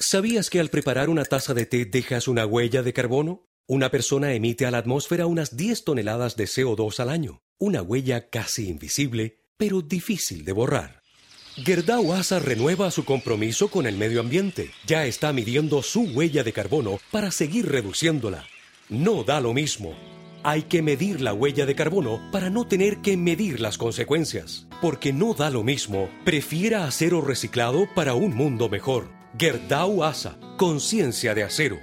¿Sabías que al preparar una taza de té dejas una huella de carbono? Una persona emite a la atmósfera unas 10 toneladas de CO2 al año, una huella casi invisible, pero difícil de borrar. Gerdau Asa renueva su compromiso con el medio ambiente. Ya está midiendo su huella de carbono para seguir reduciéndola. No da lo mismo. Hay que medir la huella de carbono para no tener que medir las consecuencias. Porque no da lo mismo. Prefiera acero reciclado para un mundo mejor. Gerdau Asa, conciencia de acero.